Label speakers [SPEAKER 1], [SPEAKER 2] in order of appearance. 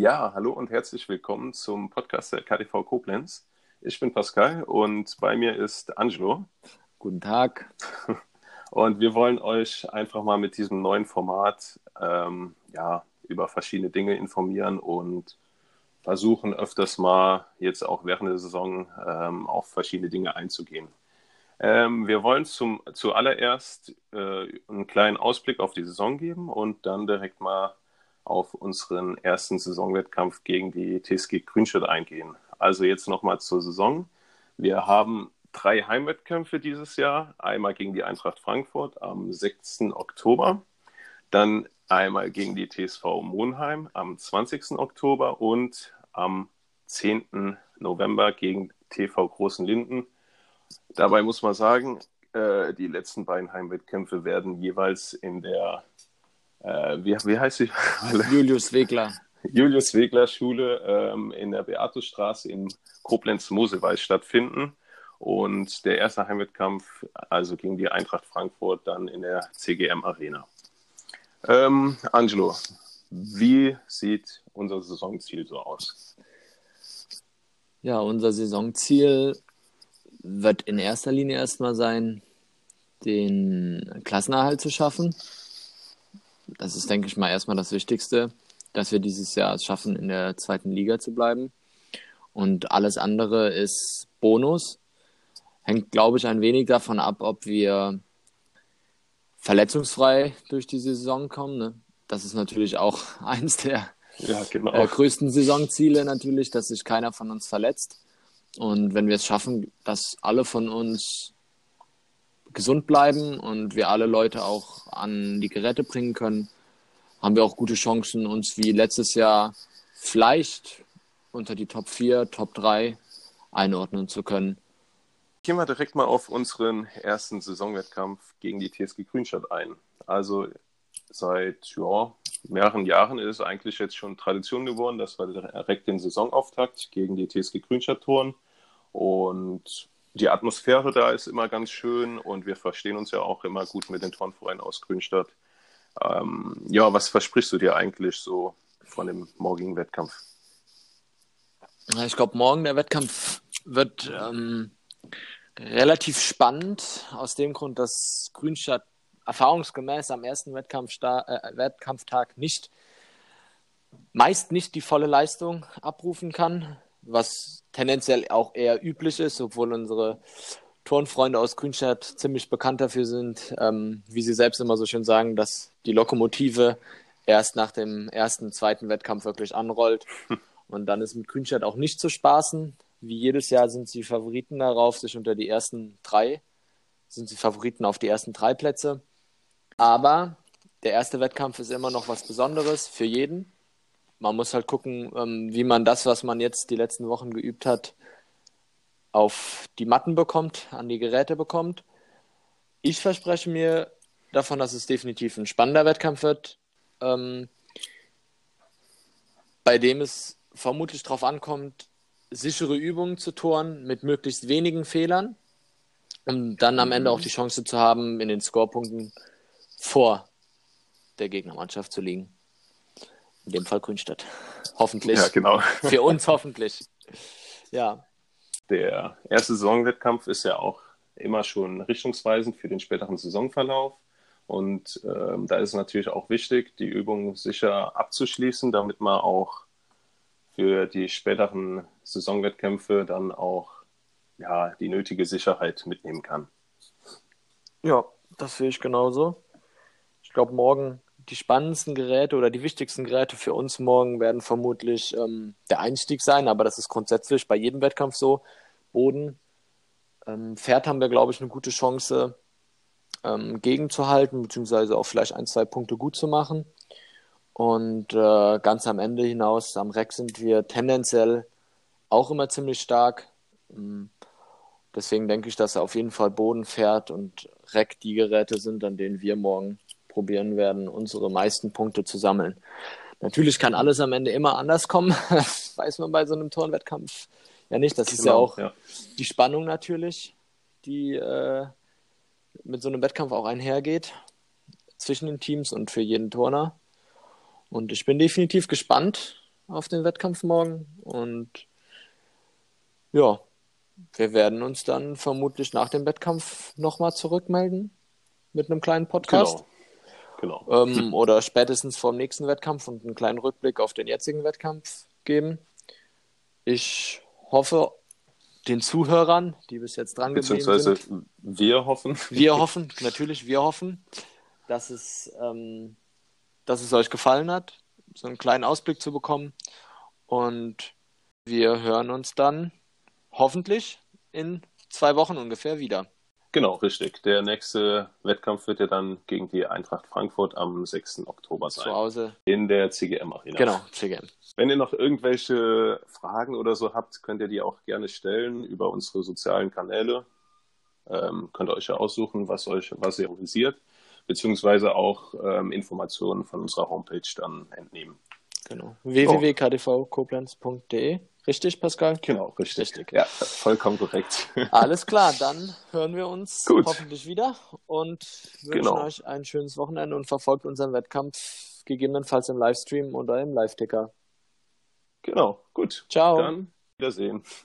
[SPEAKER 1] Ja, hallo und herzlich willkommen zum Podcast der KTV Koblenz. Ich bin Pascal und bei mir ist Angelo.
[SPEAKER 2] Guten Tag.
[SPEAKER 1] Und wir wollen euch einfach mal mit diesem neuen Format ähm, ja, über verschiedene Dinge informieren und versuchen öfters mal jetzt auch während der Saison ähm, auf verschiedene Dinge einzugehen. Ähm, wir wollen zum, zuallererst äh, einen kleinen Ausblick auf die Saison geben und dann direkt mal auf unseren ersten Saisonwettkampf gegen die TSG Grünstadt eingehen. Also jetzt nochmal zur Saison. Wir haben drei Heimwettkämpfe dieses Jahr. Einmal gegen die Eintracht Frankfurt am 6. Oktober, dann einmal gegen die TSV Monheim am 20. Oktober und am 10. November gegen TV Großen Linden. Dabei muss man sagen, äh, die letzten beiden Heimwettkämpfe werden jeweils in der äh, wie, wie heißt sie?
[SPEAKER 2] Julius Wegler.
[SPEAKER 1] Julius Wegler Schule ähm, in der Beatusstraße in Koblenz-Mosewald stattfinden. Und der erste Heimwettkampf, also gegen die Eintracht Frankfurt, dann in der CGM Arena. Ähm, Angelo, wie sieht unser Saisonziel so aus?
[SPEAKER 2] Ja, unser Saisonziel wird in erster Linie erstmal sein, den Klassenerhalt zu schaffen. Das ist, denke ich mal, erstmal das Wichtigste, dass wir dieses Jahr es schaffen, in der zweiten Liga zu bleiben. Und alles andere ist Bonus. Hängt, glaube ich, ein wenig davon ab, ob wir verletzungsfrei durch die Saison kommen. Ne? Das ist natürlich auch eins der ja, genau. äh, größten Saisonziele natürlich, dass sich keiner von uns verletzt. Und wenn wir es schaffen, dass alle von uns gesund bleiben und wir alle Leute auch an die Geräte bringen können, haben wir auch gute Chancen, uns wie letztes Jahr vielleicht unter die Top 4, Top 3 einordnen zu können.
[SPEAKER 1] Gehen wir direkt mal auf unseren ersten Saisonwettkampf gegen die TSG Grünstadt ein. Also seit ja, mehreren Jahren ist es eigentlich jetzt schon Tradition geworden, dass wir direkt den Saisonauftakt gegen die TSG Grünstadt touren. Und die Atmosphäre da ist immer ganz schön und wir verstehen uns ja auch immer gut mit den Turnvereinen aus Grünstadt. Ähm, ja, was versprichst du dir eigentlich so von dem morgigen Wettkampf?
[SPEAKER 2] Ich glaube, morgen der Wettkampf wird ähm, relativ spannend, aus dem Grund, dass Grünstadt erfahrungsgemäß am ersten äh, Wettkampftag nicht, meist nicht die volle Leistung abrufen kann, was tendenziell auch eher üblich ist, obwohl unsere Turnfreunde aus Grünstadt ziemlich bekannt dafür sind, ähm, wie sie selbst immer so schön sagen, dass die Lokomotive erst nach dem ersten, zweiten Wettkampf wirklich anrollt. Und dann ist mit Grünstadt auch nicht zu spaßen. Wie jedes Jahr sind sie Favoriten darauf, sich unter die ersten drei, sind sie Favoriten auf die ersten drei Plätze. Aber der erste Wettkampf ist immer noch was Besonderes für jeden. Man muss halt gucken, ähm, wie man das, was man jetzt die letzten Wochen geübt hat, auf die Matten bekommt, an die Geräte bekommt. Ich verspreche mir davon, dass es definitiv ein spannender Wettkampf wird, ähm, bei dem es vermutlich darauf ankommt, sichere Übungen zu turnen mit möglichst wenigen Fehlern, um dann am Ende auch die Chance zu haben, in den Scorepunkten vor der Gegnermannschaft zu liegen. In dem Fall Grünstadt. Hoffentlich.
[SPEAKER 1] Ja, genau.
[SPEAKER 2] Für uns hoffentlich. Ja.
[SPEAKER 1] Der erste Saisonwettkampf ist ja auch immer schon richtungsweisend für den späteren Saisonverlauf. Und ähm, da ist es natürlich auch wichtig, die Übung sicher abzuschließen, damit man auch für die späteren Saisonwettkämpfe dann auch ja, die nötige Sicherheit mitnehmen kann.
[SPEAKER 2] Ja, das sehe ich genauso. Ich glaube, morgen die spannendsten Geräte oder die wichtigsten Geräte für uns morgen werden vermutlich ähm, der Einstieg sein, aber das ist grundsätzlich bei jedem Wettkampf so. Boden. Ähm, Pferd haben wir, glaube ich, eine gute Chance, ähm, gegenzuhalten, beziehungsweise auch vielleicht ein, zwei Punkte gut zu machen. Und äh, ganz am Ende hinaus, am Reck sind wir tendenziell auch immer ziemlich stark. Ähm, deswegen denke ich, dass auf jeden Fall Boden, Pferd und Reck die Geräte sind, an denen wir morgen probieren werden, unsere meisten Punkte zu sammeln. Natürlich kann alles am Ende immer anders kommen. Das weiß man bei so einem Turnwettkampf ja nicht. Das ist genau, ja auch ja. die Spannung natürlich, die äh, mit so einem Wettkampf auch einhergeht zwischen den Teams und für jeden Turner. Und ich bin definitiv gespannt auf den Wettkampf morgen. Und ja, wir werden uns dann vermutlich nach dem Wettkampf nochmal zurückmelden mit einem kleinen Podcast.
[SPEAKER 1] Genau. Genau.
[SPEAKER 2] Ähm, oder spätestens vor dem nächsten Wettkampf und einen kleinen Rückblick auf den jetzigen Wettkampf geben. Ich hoffe, den Zuhörern, die bis jetzt dran geblieben sind.
[SPEAKER 1] wir hoffen.
[SPEAKER 2] Wir hoffen, natürlich, wir hoffen, dass es, ähm, dass es euch gefallen hat, so einen kleinen Ausblick zu bekommen. Und wir hören uns dann hoffentlich in zwei Wochen ungefähr wieder.
[SPEAKER 1] Genau, richtig. Der nächste Wettkampf wird ja dann gegen die Eintracht Frankfurt am 6. Oktober sein.
[SPEAKER 2] Zu Hause.
[SPEAKER 1] In der CGM Arena.
[SPEAKER 2] Genau, CGM.
[SPEAKER 1] Wenn ihr noch irgendwelche Fragen oder so habt, könnt ihr die auch gerne stellen über unsere sozialen Kanäle. Ähm, könnt ihr euch ja aussuchen, was euch, was ihr interessiert, beziehungsweise auch ähm, Informationen von unserer Homepage dann entnehmen.
[SPEAKER 2] Genau. www.kdvkoblenz.de Richtig, Pascal?
[SPEAKER 1] Genau, richtig. richtig. Ja, vollkommen korrekt.
[SPEAKER 2] Alles klar, dann hören wir uns Gut. hoffentlich wieder und wünschen genau. euch ein schönes Wochenende und verfolgt unseren Wettkampf gegebenenfalls im Livestream oder im Live-Ticker.
[SPEAKER 1] Genau, gut.
[SPEAKER 2] Ciao.
[SPEAKER 1] Dann Wiedersehen.